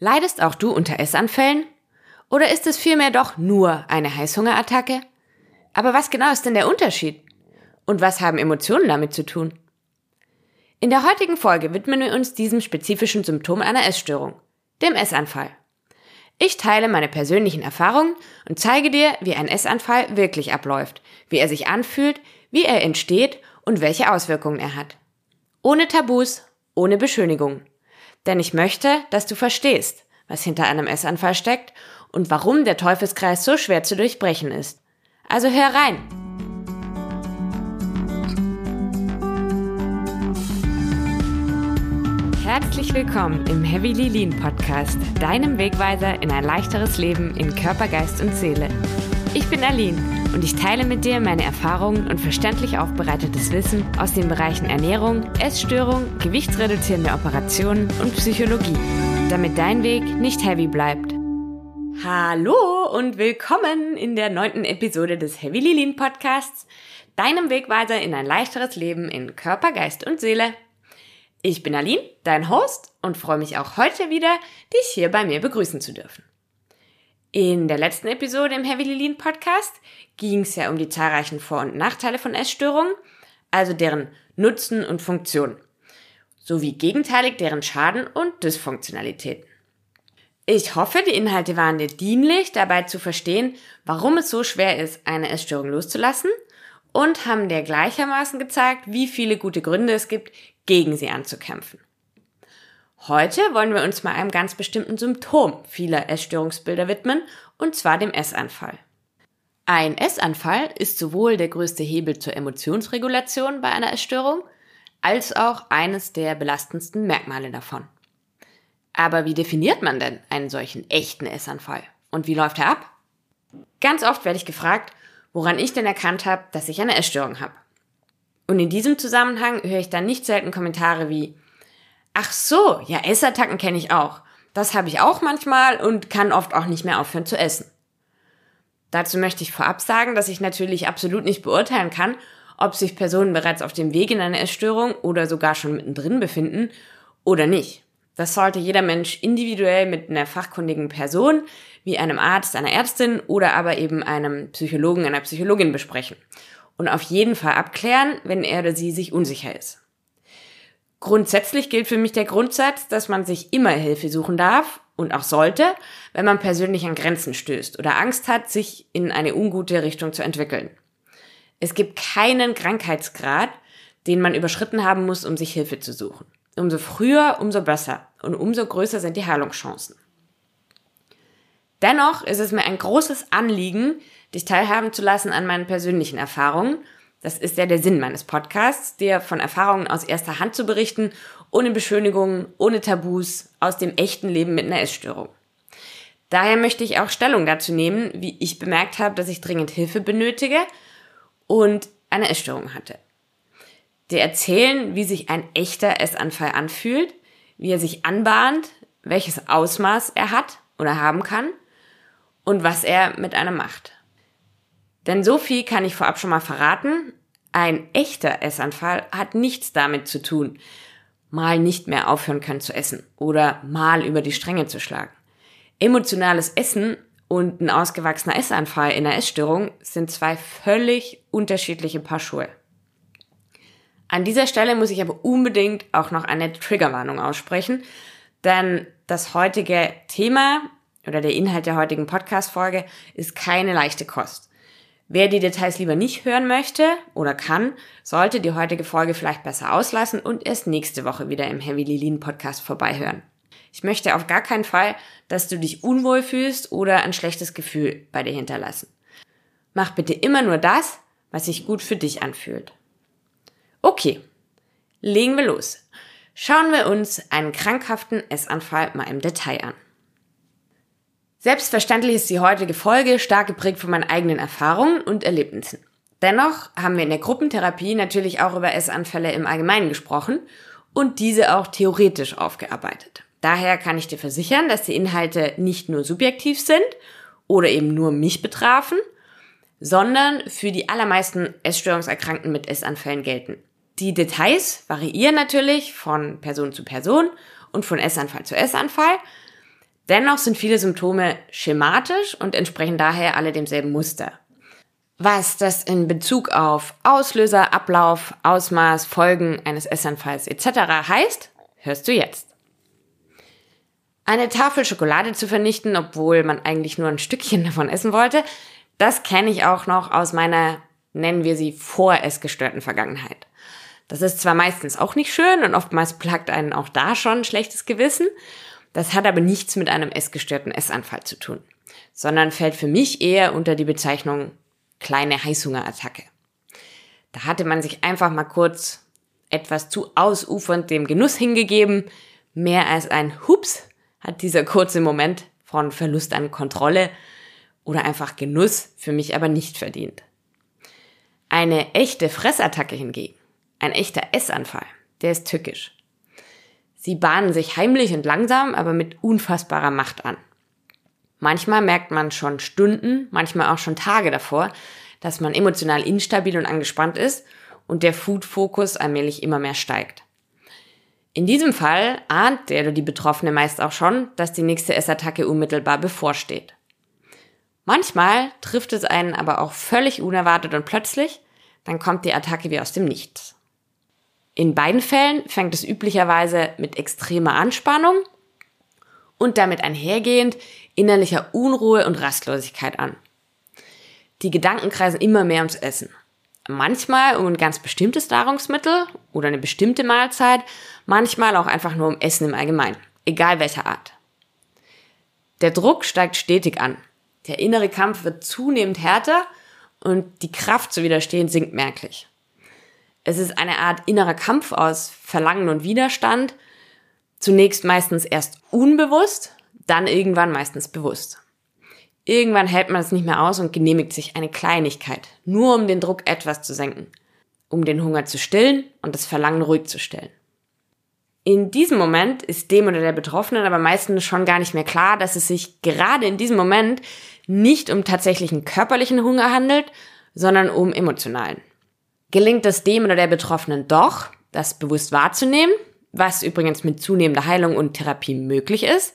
Leidest auch du unter Essanfällen? Oder ist es vielmehr doch nur eine Heißhungerattacke? Aber was genau ist denn der Unterschied? Und was haben Emotionen damit zu tun? In der heutigen Folge widmen wir uns diesem spezifischen Symptom einer Essstörung, dem Essanfall. Ich teile meine persönlichen Erfahrungen und zeige dir, wie ein Essanfall wirklich abläuft, wie er sich anfühlt, wie er entsteht und welche Auswirkungen er hat. Ohne Tabus, ohne Beschönigungen. Denn ich möchte, dass du verstehst, was hinter einem Essanfall steckt und warum der Teufelskreis so schwer zu durchbrechen ist. Also hör rein! Herzlich willkommen im Heavily Lean Podcast, deinem Wegweiser in ein leichteres Leben in Körper, Geist und Seele. Ich bin Aline und ich teile mit dir meine Erfahrungen und verständlich aufbereitetes Wissen aus den Bereichen Ernährung, Essstörung, gewichtsreduzierende Operationen und Psychologie, damit dein Weg nicht heavy bleibt. Hallo und willkommen in der neunten Episode des Heavy Lean Podcasts, deinem Wegweiser in ein leichteres Leben in Körper, Geist und Seele. Ich bin Aline, dein Host und freue mich auch heute wieder, dich hier bei mir begrüßen zu dürfen. In der letzten Episode im Heavy Lean Podcast ging es ja um die zahlreichen Vor- und Nachteile von Essstörungen, also deren Nutzen und Funktion, sowie gegenteilig deren Schaden und Dysfunktionalitäten. Ich hoffe, die Inhalte waren dir dienlich, dabei zu verstehen, warum es so schwer ist, eine Essstörung loszulassen und haben dir gleichermaßen gezeigt, wie viele gute Gründe es gibt, gegen sie anzukämpfen. Heute wollen wir uns mal einem ganz bestimmten Symptom vieler Essstörungsbilder widmen, und zwar dem Essanfall. Ein Essanfall ist sowohl der größte Hebel zur Emotionsregulation bei einer Essstörung, als auch eines der belastendsten Merkmale davon. Aber wie definiert man denn einen solchen echten Essanfall? Und wie läuft er ab? Ganz oft werde ich gefragt, woran ich denn erkannt habe, dass ich eine Essstörung habe. Und in diesem Zusammenhang höre ich dann nicht selten Kommentare wie, Ach so, ja, Essattacken kenne ich auch. Das habe ich auch manchmal und kann oft auch nicht mehr aufhören zu essen. Dazu möchte ich vorab sagen, dass ich natürlich absolut nicht beurteilen kann, ob sich Personen bereits auf dem Weg in eine Essstörung oder sogar schon mittendrin befinden oder nicht. Das sollte jeder Mensch individuell mit einer fachkundigen Person, wie einem Arzt, einer Ärztin oder aber eben einem Psychologen, einer Psychologin besprechen. Und auf jeden Fall abklären, wenn er oder sie sich unsicher ist. Grundsätzlich gilt für mich der Grundsatz, dass man sich immer Hilfe suchen darf und auch sollte, wenn man persönlich an Grenzen stößt oder Angst hat, sich in eine ungute Richtung zu entwickeln. Es gibt keinen Krankheitsgrad, den man überschritten haben muss, um sich Hilfe zu suchen. Umso früher, umso besser und umso größer sind die Heilungschancen. Dennoch ist es mir ein großes Anliegen, dich teilhaben zu lassen an meinen persönlichen Erfahrungen das ist ja der Sinn meines Podcasts, dir von Erfahrungen aus erster Hand zu berichten, ohne Beschönigungen, ohne Tabus, aus dem echten Leben mit einer Essstörung. Daher möchte ich auch Stellung dazu nehmen, wie ich bemerkt habe, dass ich dringend Hilfe benötige und eine Essstörung hatte. Dir erzählen, wie sich ein echter Essanfall anfühlt, wie er sich anbahnt, welches Ausmaß er hat oder haben kann und was er mit einem macht. Denn so viel kann ich vorab schon mal verraten. Ein echter Essanfall hat nichts damit zu tun, mal nicht mehr aufhören können zu essen oder mal über die Stränge zu schlagen. Emotionales Essen und ein ausgewachsener Essanfall in einer Essstörung sind zwei völlig unterschiedliche Paar Schuhe. An dieser Stelle muss ich aber unbedingt auch noch eine Triggerwarnung aussprechen, denn das heutige Thema oder der Inhalt der heutigen Podcast-Folge ist keine leichte Kost. Wer die Details lieber nicht hören möchte oder kann, sollte die heutige Folge vielleicht besser auslassen und erst nächste Woche wieder im Heavy Lilin Podcast vorbeihören. Ich möchte auf gar keinen Fall, dass du dich unwohl fühlst oder ein schlechtes Gefühl bei dir hinterlassen. Mach bitte immer nur das, was sich gut für dich anfühlt. Okay, legen wir los. Schauen wir uns einen krankhaften Essanfall mal im Detail an. Selbstverständlich ist die heutige Folge stark geprägt von meinen eigenen Erfahrungen und Erlebnissen. Dennoch haben wir in der Gruppentherapie natürlich auch über Essanfälle im Allgemeinen gesprochen und diese auch theoretisch aufgearbeitet. Daher kann ich dir versichern, dass die Inhalte nicht nur subjektiv sind oder eben nur mich betrafen, sondern für die allermeisten Essstörungserkrankten mit Essanfällen gelten. Die Details variieren natürlich von Person zu Person und von Essanfall zu Essanfall, Dennoch sind viele Symptome schematisch und entsprechen daher alle demselben Muster. Was das in Bezug auf Auslöser, Ablauf, Ausmaß, Folgen eines Essanfalls etc. heißt, hörst du jetzt. Eine Tafel Schokolade zu vernichten, obwohl man eigentlich nur ein Stückchen davon essen wollte, das kenne ich auch noch aus meiner, nennen wir sie, voressgestörten Vergangenheit. Das ist zwar meistens auch nicht schön und oftmals plagt einen auch da schon ein schlechtes Gewissen, das hat aber nichts mit einem essgestörten Essanfall zu tun, sondern fällt für mich eher unter die Bezeichnung kleine Heißhungerattacke. Da hatte man sich einfach mal kurz etwas zu ausufernd dem Genuss hingegeben. Mehr als ein Hups hat dieser kurze Moment von Verlust an Kontrolle oder einfach Genuss für mich aber nicht verdient. Eine echte Fressattacke hingegen, ein echter Essanfall, der ist tückisch. Sie bahnen sich heimlich und langsam, aber mit unfassbarer Macht an. Manchmal merkt man schon Stunden, manchmal auch schon Tage davor, dass man emotional instabil und angespannt ist und der Food-Fokus allmählich immer mehr steigt. In diesem Fall ahnt der oder die Betroffene meist auch schon, dass die nächste Essattacke unmittelbar bevorsteht. Manchmal trifft es einen aber auch völlig unerwartet und plötzlich, dann kommt die Attacke wie aus dem Nichts. In beiden Fällen fängt es üblicherweise mit extremer Anspannung und damit einhergehend innerlicher Unruhe und Rastlosigkeit an. Die Gedanken kreisen immer mehr ums Essen. Manchmal um ein ganz bestimmtes Nahrungsmittel oder eine bestimmte Mahlzeit, manchmal auch einfach nur um Essen im Allgemeinen, egal welcher Art. Der Druck steigt stetig an. Der innere Kampf wird zunehmend härter und die Kraft zu widerstehen sinkt merklich. Es ist eine Art innerer Kampf aus Verlangen und Widerstand, Zunächst meistens erst unbewusst, dann irgendwann meistens bewusst. Irgendwann hält man es nicht mehr aus und genehmigt sich eine Kleinigkeit, nur um den Druck etwas zu senken, um den Hunger zu stillen und das Verlangen ruhig zu stellen. In diesem Moment ist dem oder der Betroffenen aber meistens schon gar nicht mehr klar, dass es sich gerade in diesem Moment nicht um tatsächlichen körperlichen Hunger handelt, sondern um emotionalen. Gelingt es dem oder der Betroffenen doch, das bewusst wahrzunehmen, was übrigens mit zunehmender Heilung und Therapie möglich ist,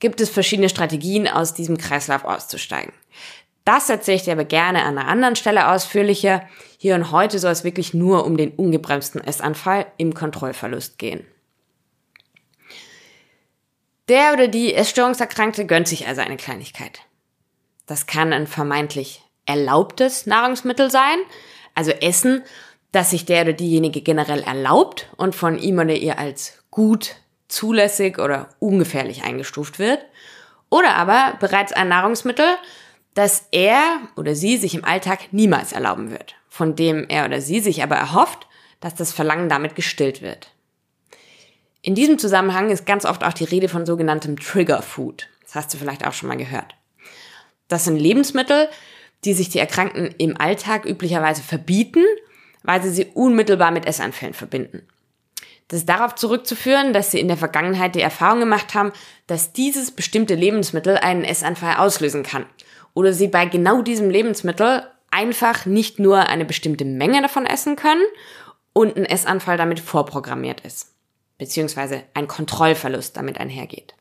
gibt es verschiedene Strategien, aus diesem Kreislauf auszusteigen. Das erzähle ich dir aber gerne an einer anderen Stelle ausführlicher. Hier und heute soll es wirklich nur um den ungebremsten Essanfall im Kontrollverlust gehen. Der oder die Essstörungserkrankte gönnt sich also eine Kleinigkeit. Das kann ein vermeintlich erlaubtes Nahrungsmittel sein, also Essen, das sich der oder diejenige generell erlaubt und von ihm oder ihr als gut, zulässig oder ungefährlich eingestuft wird. Oder aber bereits ein Nahrungsmittel, das er oder sie sich im Alltag niemals erlauben wird, von dem er oder sie sich aber erhofft, dass das Verlangen damit gestillt wird. In diesem Zusammenhang ist ganz oft auch die Rede von sogenanntem Trigger Food. Das hast du vielleicht auch schon mal gehört. Das sind Lebensmittel, die sich die Erkrankten im Alltag üblicherweise verbieten weil sie sie unmittelbar mit Essanfällen verbinden. Das ist darauf zurückzuführen, dass sie in der Vergangenheit die Erfahrung gemacht haben, dass dieses bestimmte Lebensmittel einen Essanfall auslösen kann. Oder sie bei genau diesem Lebensmittel einfach nicht nur eine bestimmte Menge davon essen können und ein Essanfall damit vorprogrammiert ist. Beziehungsweise ein Kontrollverlust damit einhergeht.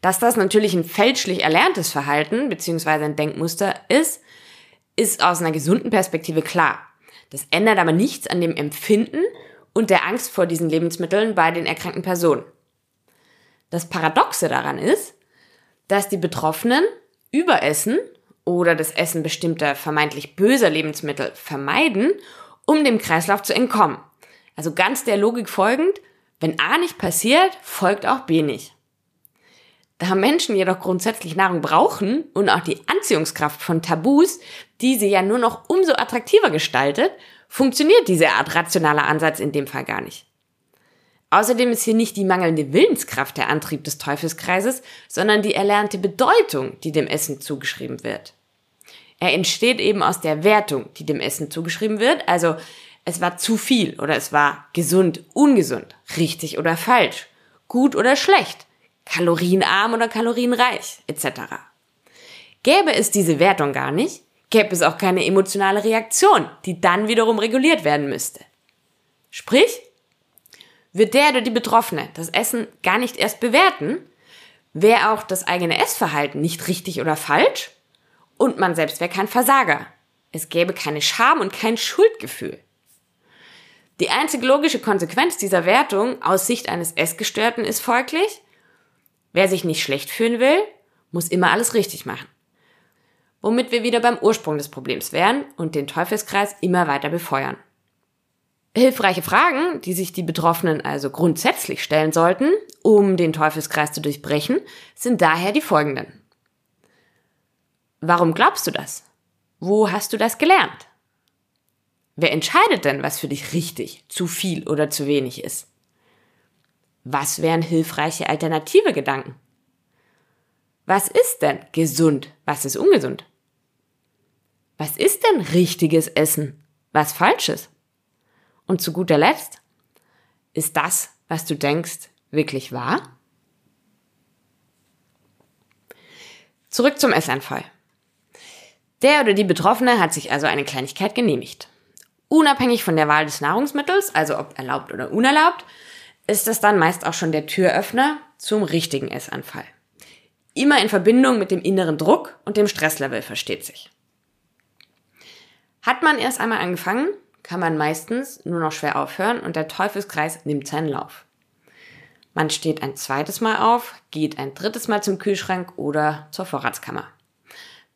Dass das natürlich ein fälschlich erlerntes Verhalten beziehungsweise ein Denkmuster ist, ist aus einer gesunden Perspektive klar. Das ändert aber nichts an dem Empfinden und der Angst vor diesen Lebensmitteln bei den erkrankten Personen. Das Paradoxe daran ist, dass die Betroffenen überessen oder das Essen bestimmter vermeintlich böser Lebensmittel vermeiden, um dem Kreislauf zu entkommen. Also ganz der Logik folgend, wenn A nicht passiert, folgt auch B nicht. Da Menschen jedoch grundsätzlich Nahrung brauchen und auch die Anziehungskraft von Tabus, die sie ja nur noch umso attraktiver gestaltet, funktioniert diese Art rationaler Ansatz in dem Fall gar nicht. Außerdem ist hier nicht die mangelnde Willenskraft der Antrieb des Teufelskreises, sondern die erlernte Bedeutung, die dem Essen zugeschrieben wird. Er entsteht eben aus der Wertung, die dem Essen zugeschrieben wird, also es war zu viel oder es war gesund, ungesund, richtig oder falsch, gut oder schlecht, kalorienarm oder kalorienreich, etc. Gäbe es diese Wertung gar nicht, gäbe es auch keine emotionale Reaktion, die dann wiederum reguliert werden müsste. Sprich, wird der oder die Betroffene das Essen gar nicht erst bewerten, wäre auch das eigene Essverhalten nicht richtig oder falsch und man selbst wäre kein Versager. Es gäbe keine Scham und kein Schuldgefühl. Die einzige logische Konsequenz dieser Wertung aus Sicht eines Essgestörten ist folglich, wer sich nicht schlecht fühlen will, muss immer alles richtig machen. Womit wir wieder beim Ursprung des Problems wären und den Teufelskreis immer weiter befeuern. Hilfreiche Fragen, die sich die Betroffenen also grundsätzlich stellen sollten, um den Teufelskreis zu durchbrechen, sind daher die folgenden. Warum glaubst du das? Wo hast du das gelernt? Wer entscheidet denn, was für dich richtig, zu viel oder zu wenig ist? Was wären hilfreiche alternative Gedanken? Was ist denn gesund? Was ist ungesund? Was ist denn richtiges Essen? Was falsches? Und zu guter Letzt, ist das, was du denkst, wirklich wahr? Zurück zum Essanfall. Der oder die Betroffene hat sich also eine Kleinigkeit genehmigt. Unabhängig von der Wahl des Nahrungsmittels, also ob erlaubt oder unerlaubt, ist es dann meist auch schon der Türöffner zum richtigen Essanfall. Immer in Verbindung mit dem inneren Druck und dem Stresslevel versteht sich. Hat man erst einmal angefangen, kann man meistens nur noch schwer aufhören und der Teufelskreis nimmt seinen Lauf. Man steht ein zweites Mal auf, geht ein drittes Mal zum Kühlschrank oder zur Vorratskammer.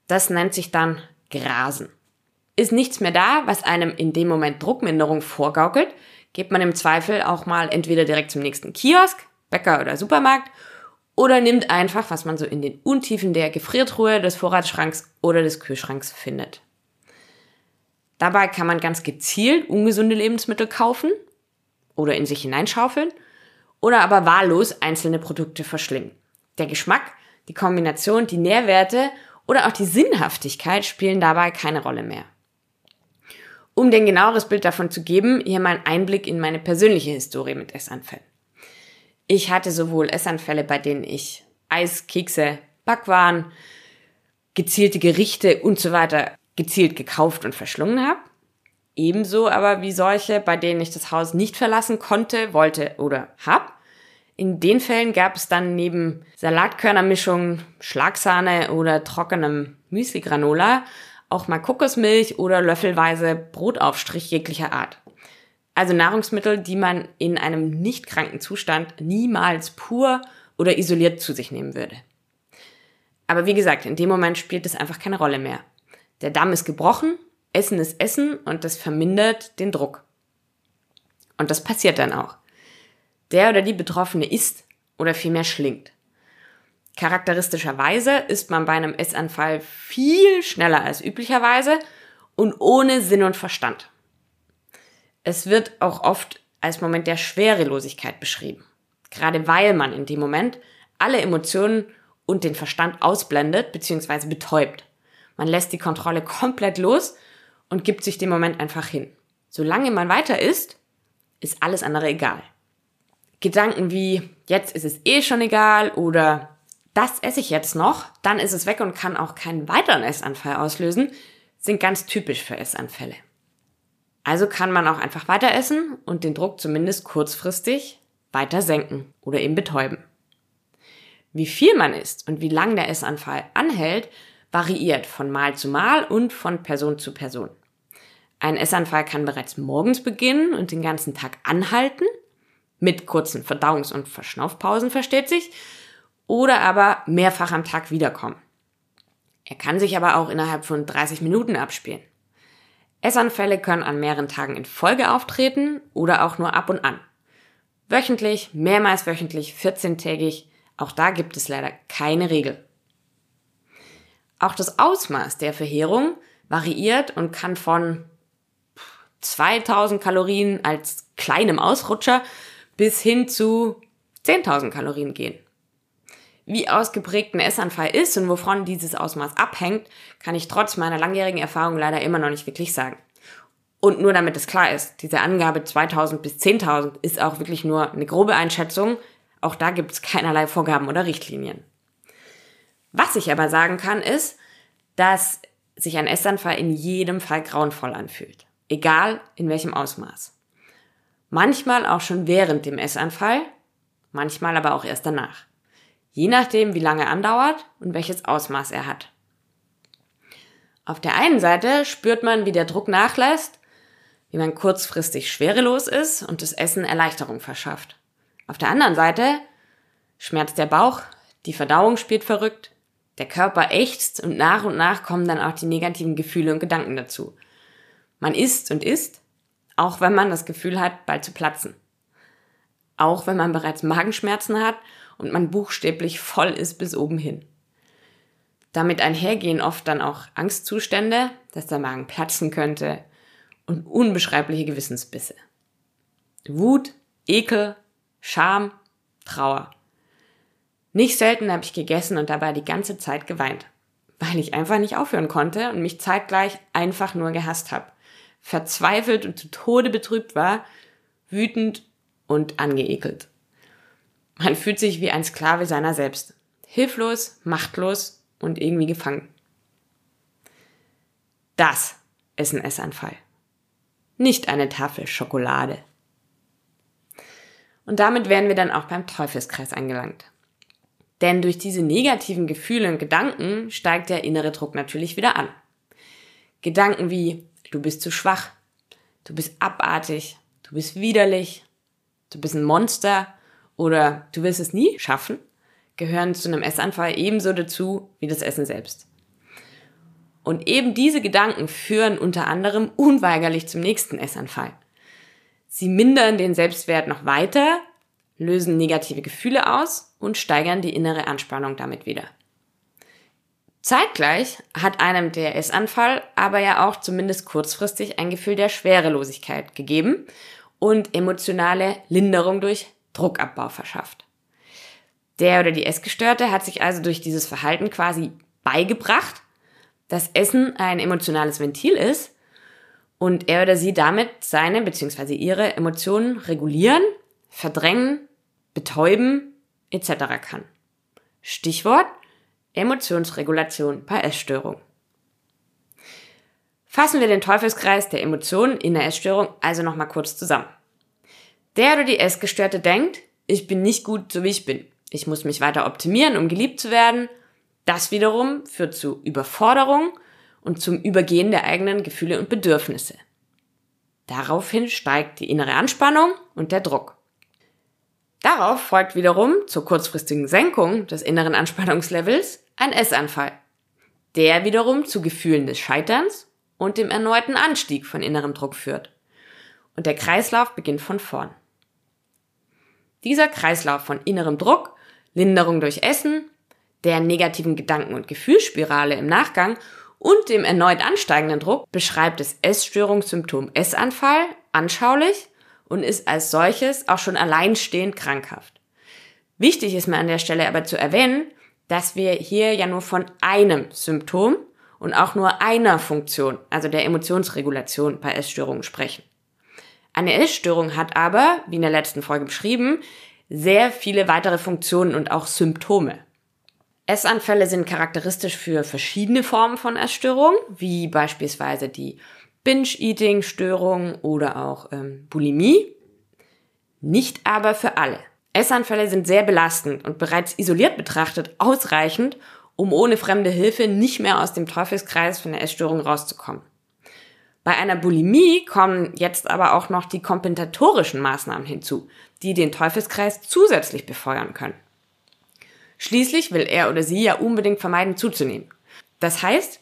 Das nennt sich dann Grasen. Ist nichts mehr da, was einem in dem Moment Druckminderung vorgaukelt, geht man im Zweifel auch mal entweder direkt zum nächsten Kiosk, Bäcker oder Supermarkt oder nimmt einfach, was man so in den Untiefen der Gefriertruhe, des Vorratsschranks oder des Kühlschranks findet. Dabei kann man ganz gezielt ungesunde Lebensmittel kaufen oder in sich hineinschaufeln oder aber wahllos einzelne Produkte verschlingen. Der Geschmack, die Kombination, die Nährwerte oder auch die Sinnhaftigkeit spielen dabei keine Rolle mehr. Um den genaueres Bild davon zu geben, hier mal ein Einblick in meine persönliche Historie mit Essanfällen. Ich hatte sowohl Essanfälle, bei denen ich Eis, Kekse, Backwaren, gezielte Gerichte und so weiter gezielt gekauft und verschlungen habe. Ebenso aber wie solche, bei denen ich das Haus nicht verlassen konnte, wollte oder hab. In den Fällen gab es dann neben Salatkörnermischung, Schlagsahne oder trockenem Müsli-Granola auch mal Kokosmilch oder löffelweise Brotaufstrich jeglicher Art. Also Nahrungsmittel, die man in einem nicht kranken Zustand niemals pur oder isoliert zu sich nehmen würde. Aber wie gesagt, in dem Moment spielt es einfach keine Rolle mehr. Der Damm ist gebrochen, Essen ist Essen und das vermindert den Druck. Und das passiert dann auch. Der oder die Betroffene isst oder vielmehr schlingt. Charakteristischerweise ist man bei einem Essanfall viel schneller als üblicherweise und ohne Sinn und Verstand. Es wird auch oft als Moment der Schwerelosigkeit beschrieben. Gerade weil man in dem Moment alle Emotionen und den Verstand ausblendet bzw. betäubt. Man lässt die Kontrolle komplett los und gibt sich dem Moment einfach hin. Solange man weiter isst, ist alles andere egal. Gedanken wie, jetzt ist es eh schon egal oder das esse ich jetzt noch, dann ist es weg und kann auch keinen weiteren Essanfall auslösen, sind ganz typisch für Essanfälle. Also kann man auch einfach weiter essen und den Druck zumindest kurzfristig weiter senken oder eben betäuben. Wie viel man isst und wie lang der Essanfall anhält, variiert von Mal zu Mal und von Person zu Person. Ein Essanfall kann bereits morgens beginnen und den ganzen Tag anhalten, mit kurzen Verdauungs- und Verschnaufpausen versteht sich, oder aber mehrfach am Tag wiederkommen. Er kann sich aber auch innerhalb von 30 Minuten abspielen. Essanfälle können an mehreren Tagen in Folge auftreten oder auch nur ab und an. Wöchentlich, mehrmals wöchentlich, 14-tägig, auch da gibt es leider keine Regel. Auch das Ausmaß der Verheerung variiert und kann von 2000 Kalorien als kleinem Ausrutscher bis hin zu 10.000 Kalorien gehen. Wie ausgeprägt ein Essanfall ist und wovon dieses Ausmaß abhängt, kann ich trotz meiner langjährigen Erfahrung leider immer noch nicht wirklich sagen. Und nur damit es klar ist, diese Angabe 2000 bis 10.000 ist auch wirklich nur eine grobe Einschätzung. Auch da gibt es keinerlei Vorgaben oder Richtlinien. Was ich aber sagen kann, ist, dass sich ein Essanfall in jedem Fall grauenvoll anfühlt. Egal in welchem Ausmaß. Manchmal auch schon während dem Essanfall, manchmal aber auch erst danach. Je nachdem, wie lange er andauert und welches Ausmaß er hat. Auf der einen Seite spürt man, wie der Druck nachlässt, wie man kurzfristig schwerelos ist und das Essen Erleichterung verschafft. Auf der anderen Seite schmerzt der Bauch, die Verdauung spielt verrückt, der Körper ächzt und nach und nach kommen dann auch die negativen Gefühle und Gedanken dazu. Man isst und isst, auch wenn man das Gefühl hat, bald zu platzen. Auch wenn man bereits Magenschmerzen hat und man buchstäblich voll ist bis oben hin. Damit einhergehen oft dann auch Angstzustände, dass der Magen platzen könnte und unbeschreibliche Gewissensbisse. Wut, Ekel, Scham, Trauer. Nicht selten habe ich gegessen und dabei die ganze Zeit geweint, weil ich einfach nicht aufhören konnte und mich zeitgleich einfach nur gehasst habe. Verzweifelt und zu Tode betrübt war, wütend und angeekelt. Man fühlt sich wie ein Sklave seiner selbst. Hilflos, machtlos und irgendwie gefangen. Das ist ein Essanfall. Nicht eine Tafel Schokolade. Und damit wären wir dann auch beim Teufelskreis angelangt. Denn durch diese negativen Gefühle und Gedanken steigt der innere Druck natürlich wieder an. Gedanken wie, du bist zu schwach, du bist abartig, du bist widerlich, du bist ein Monster oder du wirst es nie schaffen, gehören zu einem Essanfall ebenso dazu wie das Essen selbst. Und eben diese Gedanken führen unter anderem unweigerlich zum nächsten Essanfall. Sie mindern den Selbstwert noch weiter, lösen negative Gefühle aus und steigern die innere Anspannung damit wieder. Zeitgleich hat einem der Essanfall aber ja auch zumindest kurzfristig ein Gefühl der Schwerelosigkeit gegeben und emotionale Linderung durch Druckabbau verschafft. Der oder die Essgestörte hat sich also durch dieses Verhalten quasi beigebracht, dass Essen ein emotionales Ventil ist und er oder sie damit seine bzw. ihre Emotionen regulieren, verdrängen, betäuben etc. kann. Stichwort Emotionsregulation bei Essstörung. Fassen wir den Teufelskreis der Emotionen in der Essstörung also nochmal kurz zusammen. Der oder die Essgestörte denkt, ich bin nicht gut, so wie ich bin. Ich muss mich weiter optimieren, um geliebt zu werden. Das wiederum führt zu Überforderung und zum Übergehen der eigenen Gefühle und Bedürfnisse. Daraufhin steigt die innere Anspannung und der Druck. Darauf folgt wiederum zur kurzfristigen Senkung des inneren Anspannungslevels ein Essanfall, der wiederum zu Gefühlen des Scheiterns und dem erneuten Anstieg von innerem Druck führt. Und der Kreislauf beginnt von vorn. Dieser Kreislauf von innerem Druck, Linderung durch Essen, der negativen Gedanken- und Gefühlsspirale im Nachgang und dem erneut ansteigenden Druck beschreibt das Essstörungssymptom Essanfall anschaulich und ist als solches auch schon alleinstehend krankhaft. Wichtig ist mir an der Stelle aber zu erwähnen, dass wir hier ja nur von einem Symptom und auch nur einer Funktion, also der Emotionsregulation bei Essstörungen sprechen. Eine Essstörung hat aber, wie in der letzten Folge beschrieben, sehr viele weitere Funktionen und auch Symptome. Essanfälle sind charakteristisch für verschiedene Formen von Essstörungen, wie beispielsweise die Binge-Eating-Störung oder auch ähm, Bulimie. Nicht aber für alle. Essanfälle sind sehr belastend und bereits isoliert betrachtet ausreichend, um ohne fremde Hilfe nicht mehr aus dem Teufelskreis von der Essstörung rauszukommen. Bei einer Bulimie kommen jetzt aber auch noch die kompensatorischen Maßnahmen hinzu, die den Teufelskreis zusätzlich befeuern können. Schließlich will er oder sie ja unbedingt vermeiden zuzunehmen. Das heißt,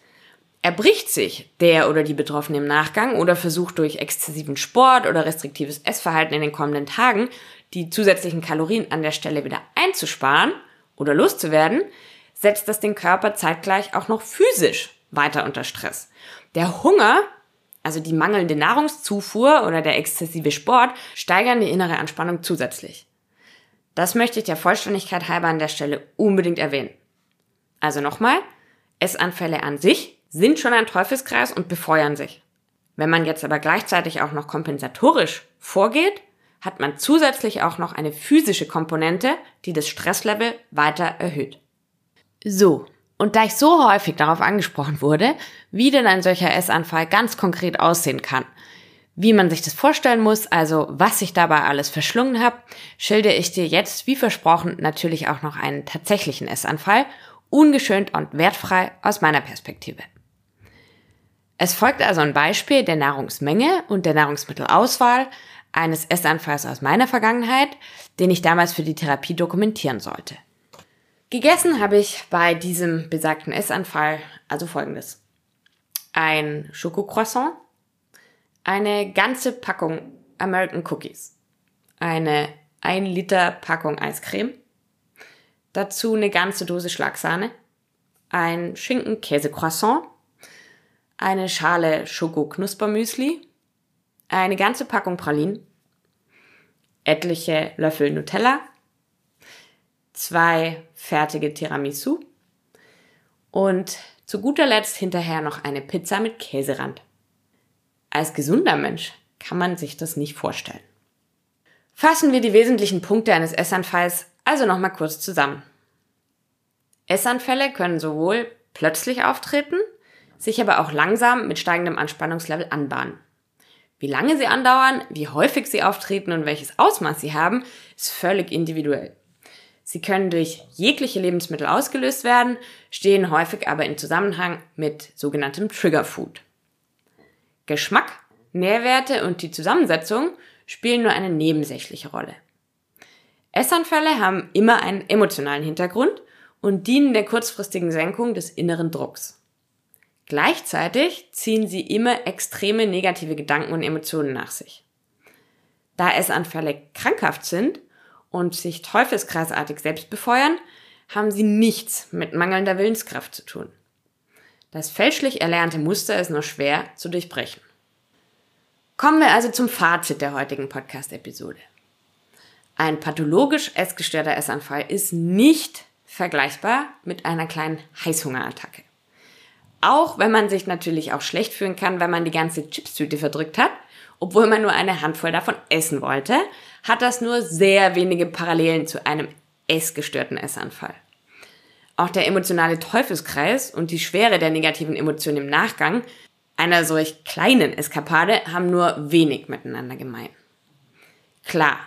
er bricht sich der oder die Betroffene im Nachgang oder versucht durch exzessiven Sport oder restriktives Essverhalten in den kommenden Tagen die zusätzlichen Kalorien an der Stelle wieder einzusparen oder loszuwerden, setzt das den Körper zeitgleich auch noch physisch weiter unter Stress. Der Hunger, also die mangelnde Nahrungszufuhr oder der exzessive Sport, steigern die innere Anspannung zusätzlich. Das möchte ich der Vollständigkeit halber an der Stelle unbedingt erwähnen. Also nochmal, Essanfälle an sich sind schon ein Teufelskreis und befeuern sich. Wenn man jetzt aber gleichzeitig auch noch kompensatorisch vorgeht, hat man zusätzlich auch noch eine physische Komponente, die das Stresslevel weiter erhöht. So, und da ich so häufig darauf angesprochen wurde, wie denn ein solcher Essanfall ganz konkret aussehen kann, Wie man sich das vorstellen muss, also was ich dabei alles verschlungen habe, schildere ich dir jetzt, wie versprochen, natürlich auch noch einen tatsächlichen Essanfall, ungeschönt und wertfrei aus meiner Perspektive. Es folgt also ein Beispiel der Nahrungsmenge und der Nahrungsmittelauswahl eines Essanfalls aus meiner Vergangenheit, den ich damals für die Therapie dokumentieren sollte. Gegessen habe ich bei diesem besagten Essanfall also folgendes. Ein Schokocroissant, eine ganze Packung American Cookies, eine 1 Liter Packung Eiscreme, dazu eine ganze Dose Schlagsahne, ein Schinken-Käse-Croissant, eine Schale Schoko-Knuspermüsli, eine ganze Packung Pralinen, etliche Löffel Nutella, zwei fertige Tiramisu und zu guter Letzt hinterher noch eine Pizza mit Käserand. Als gesunder Mensch kann man sich das nicht vorstellen. Fassen wir die wesentlichen Punkte eines Essanfalls also nochmal kurz zusammen. Essanfälle können sowohl plötzlich auftreten, sich aber auch langsam mit steigendem Anspannungslevel anbahnen. Wie lange sie andauern, wie häufig sie auftreten und welches Ausmaß sie haben, ist völlig individuell. Sie können durch jegliche Lebensmittel ausgelöst werden, stehen häufig aber in Zusammenhang mit sogenanntem Trigger Food. Geschmack, Nährwerte und die Zusammensetzung spielen nur eine nebensächliche Rolle. Essanfälle haben immer einen emotionalen Hintergrund und dienen der kurzfristigen Senkung des inneren Drucks. Gleichzeitig ziehen sie immer extreme negative Gedanken und Emotionen nach sich. Da Essanfälle krankhaft sind und sich teufelskreisartig selbst befeuern, haben sie nichts mit mangelnder Willenskraft zu tun. Das fälschlich erlernte Muster ist nur schwer zu durchbrechen. Kommen wir also zum Fazit der heutigen Podcast-Episode. Ein pathologisch essgestörter Essanfall ist nicht vergleichbar mit einer kleinen Heißhungerattacke. Auch wenn man sich natürlich auch schlecht fühlen kann, wenn man die ganze Chipstüte verdrückt hat, obwohl man nur eine Handvoll davon essen wollte, hat das nur sehr wenige Parallelen zu einem essgestörten Essanfall. Auch der emotionale Teufelskreis und die Schwere der negativen Emotionen im Nachgang einer solch kleinen Eskapade haben nur wenig miteinander gemein. Klar,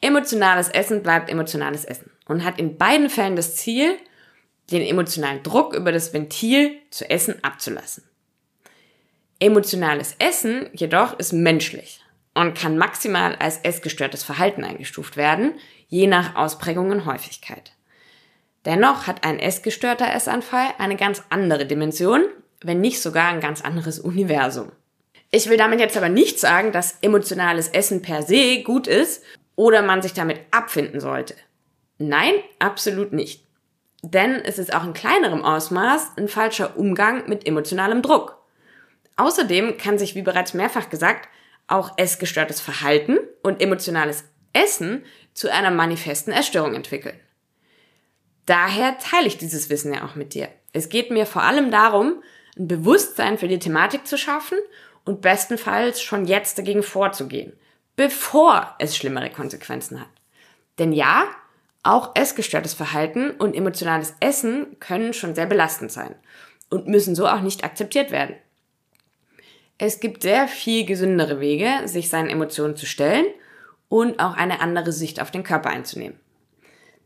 emotionales Essen bleibt emotionales Essen und hat in beiden Fällen das Ziel, den emotionalen Druck über das Ventil zu essen abzulassen. Emotionales Essen jedoch ist menschlich und kann maximal als essgestörtes Verhalten eingestuft werden, je nach Ausprägung und Häufigkeit. Dennoch hat ein essgestörter Essanfall eine ganz andere Dimension, wenn nicht sogar ein ganz anderes Universum. Ich will damit jetzt aber nicht sagen, dass emotionales Essen per se gut ist oder man sich damit abfinden sollte. Nein, absolut nicht. Denn es ist auch in kleinerem Ausmaß ein falscher Umgang mit emotionalem Druck. Außerdem kann sich, wie bereits mehrfach gesagt, auch essgestörtes Verhalten und emotionales Essen zu einer manifesten Essstörung entwickeln. Daher teile ich dieses Wissen ja auch mit dir. Es geht mir vor allem darum, ein Bewusstsein für die Thematik zu schaffen und bestenfalls schon jetzt dagegen vorzugehen, bevor es schlimmere Konsequenzen hat. Denn ja, auch essgestörtes Verhalten und emotionales Essen können schon sehr belastend sein und müssen so auch nicht akzeptiert werden. Es gibt sehr viel gesündere Wege, sich seinen Emotionen zu stellen und auch eine andere Sicht auf den Körper einzunehmen.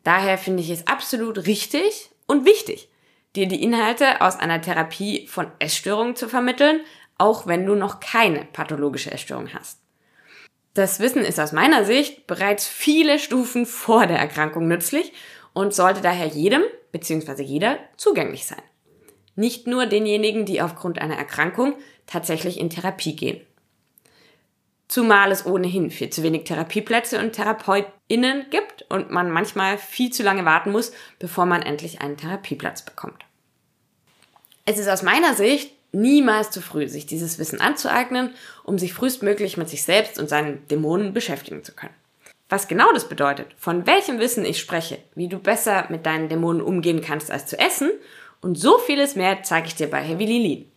Daher finde ich es absolut richtig und wichtig, dir die Inhalte aus einer Therapie von Essstörungen zu vermitteln, auch wenn du noch keine pathologische Essstörung hast. Das Wissen ist aus meiner Sicht bereits viele Stufen vor der Erkrankung nützlich und sollte daher jedem bzw. jeder zugänglich sein. Nicht nur denjenigen, die aufgrund einer Erkrankung tatsächlich in Therapie gehen zumal es ohnehin viel zu wenig Therapieplätze und TherapeutInnen gibt und man manchmal viel zu lange warten muss, bevor man endlich einen Therapieplatz bekommt. Es ist aus meiner Sicht niemals zu früh, sich dieses Wissen anzueignen, um sich frühestmöglich mit sich selbst und seinen Dämonen beschäftigen zu können. Was genau das bedeutet, von welchem Wissen ich spreche, wie du besser mit deinen Dämonen umgehen kannst als zu essen und so vieles mehr zeige ich dir bei Heavy Lilin.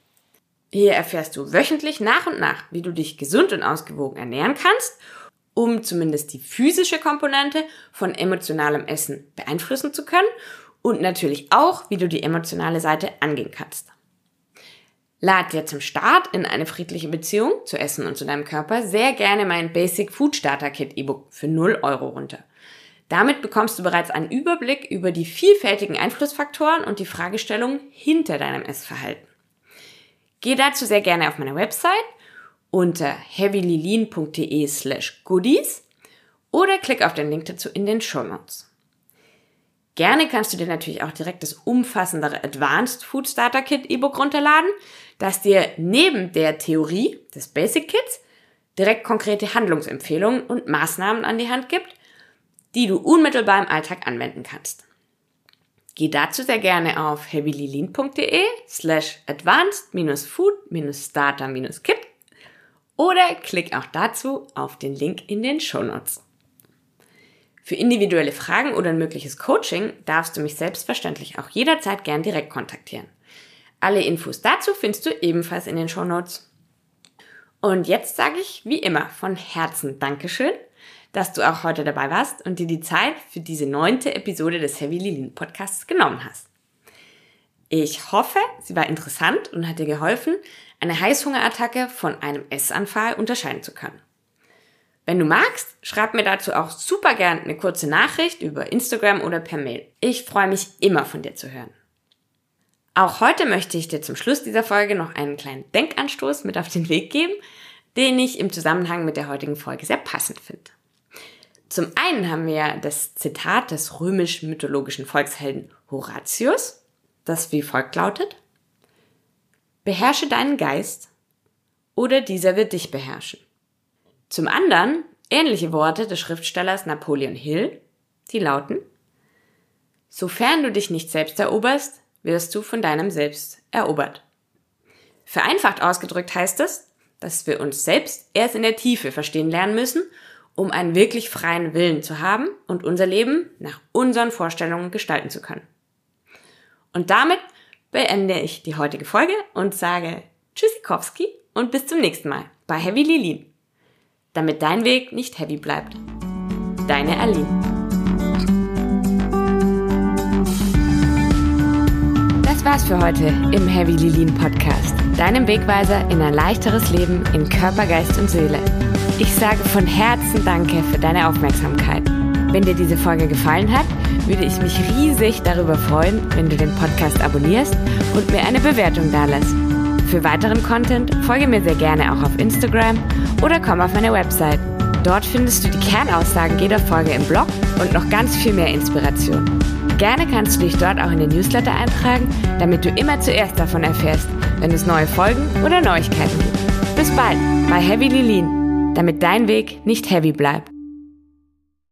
Hier erfährst du wöchentlich nach und nach, wie du dich gesund und ausgewogen ernähren kannst, um zumindest die physische Komponente von emotionalem Essen beeinflussen zu können und natürlich auch, wie du die emotionale Seite angehen kannst. Lad dir zum Start in eine friedliche Beziehung zu Essen und zu deinem Körper sehr gerne mein Basic Food Starter Kit E-Book für 0 Euro runter. Damit bekommst du bereits einen Überblick über die vielfältigen Einflussfaktoren und die Fragestellungen hinter deinem Essverhalten. Geh dazu sehr gerne auf meine Website unter heavylilin.de slash goodies oder klick auf den Link dazu in den Show Notes. Gerne kannst du dir natürlich auch direkt das umfassendere Advanced Food Starter Kit E-Book runterladen, das dir neben der Theorie des Basic Kits direkt konkrete Handlungsempfehlungen und Maßnahmen an die Hand gibt, die du unmittelbar im Alltag anwenden kannst. Geh dazu sehr gerne auf heavylilin.de slash advanced-food-starter-kit oder klick auch dazu auf den Link in den Show Notes. Für individuelle Fragen oder ein mögliches Coaching darfst du mich selbstverständlich auch jederzeit gern direkt kontaktieren. Alle Infos dazu findest du ebenfalls in den Show Notes. Und jetzt sage ich wie immer von Herzen Dankeschön, dass du auch heute dabei warst und dir die Zeit für diese neunte Episode des Heavy Lilin Podcasts genommen hast. Ich hoffe, sie war interessant und hat dir geholfen, eine Heißhungerattacke von einem Essanfall unterscheiden zu können. Wenn du magst, schreib mir dazu auch super gern eine kurze Nachricht über Instagram oder per Mail. Ich freue mich immer von dir zu hören. Auch heute möchte ich dir zum Schluss dieser Folge noch einen kleinen Denkanstoß mit auf den Weg geben, den ich im Zusammenhang mit der heutigen Folge sehr passend finde. Zum einen haben wir das Zitat des römisch-mythologischen Volkshelden Horatius, das wie folgt lautet. Beherrsche deinen Geist oder dieser wird dich beherrschen. Zum anderen ähnliche Worte des Schriftstellers Napoleon Hill, die lauten, Sofern du dich nicht selbst eroberst, wirst du von deinem Selbst erobert. Vereinfacht ausgedrückt heißt es, dass wir uns selbst erst in der Tiefe verstehen lernen müssen, um einen wirklich freien Willen zu haben und unser Leben nach unseren Vorstellungen gestalten zu können. Und damit beende ich die heutige Folge und sage Tschüssikowski und bis zum nächsten Mal bei Heavy Lilin damit dein Weg nicht heavy bleibt. Deine Aline. Das war's für heute im Heavy Lilin Podcast, deinem Wegweiser in ein leichteres Leben in Körper, Geist und Seele. Ich sage von Herzen Danke für deine Aufmerksamkeit. Wenn dir diese Folge gefallen hat, würde ich mich riesig darüber freuen, wenn du den Podcast abonnierst und mir eine Bewertung dalässt. Für weiteren Content folge mir sehr gerne auch auf Instagram oder komm auf meine Website. Dort findest du die Kernaussagen jeder Folge im Blog und noch ganz viel mehr Inspiration. Gerne kannst du dich dort auch in den Newsletter eintragen, damit du immer zuerst davon erfährst, wenn es neue Folgen oder Neuigkeiten gibt. Bis bald bei Heavy Lilin, damit dein Weg nicht heavy bleibt.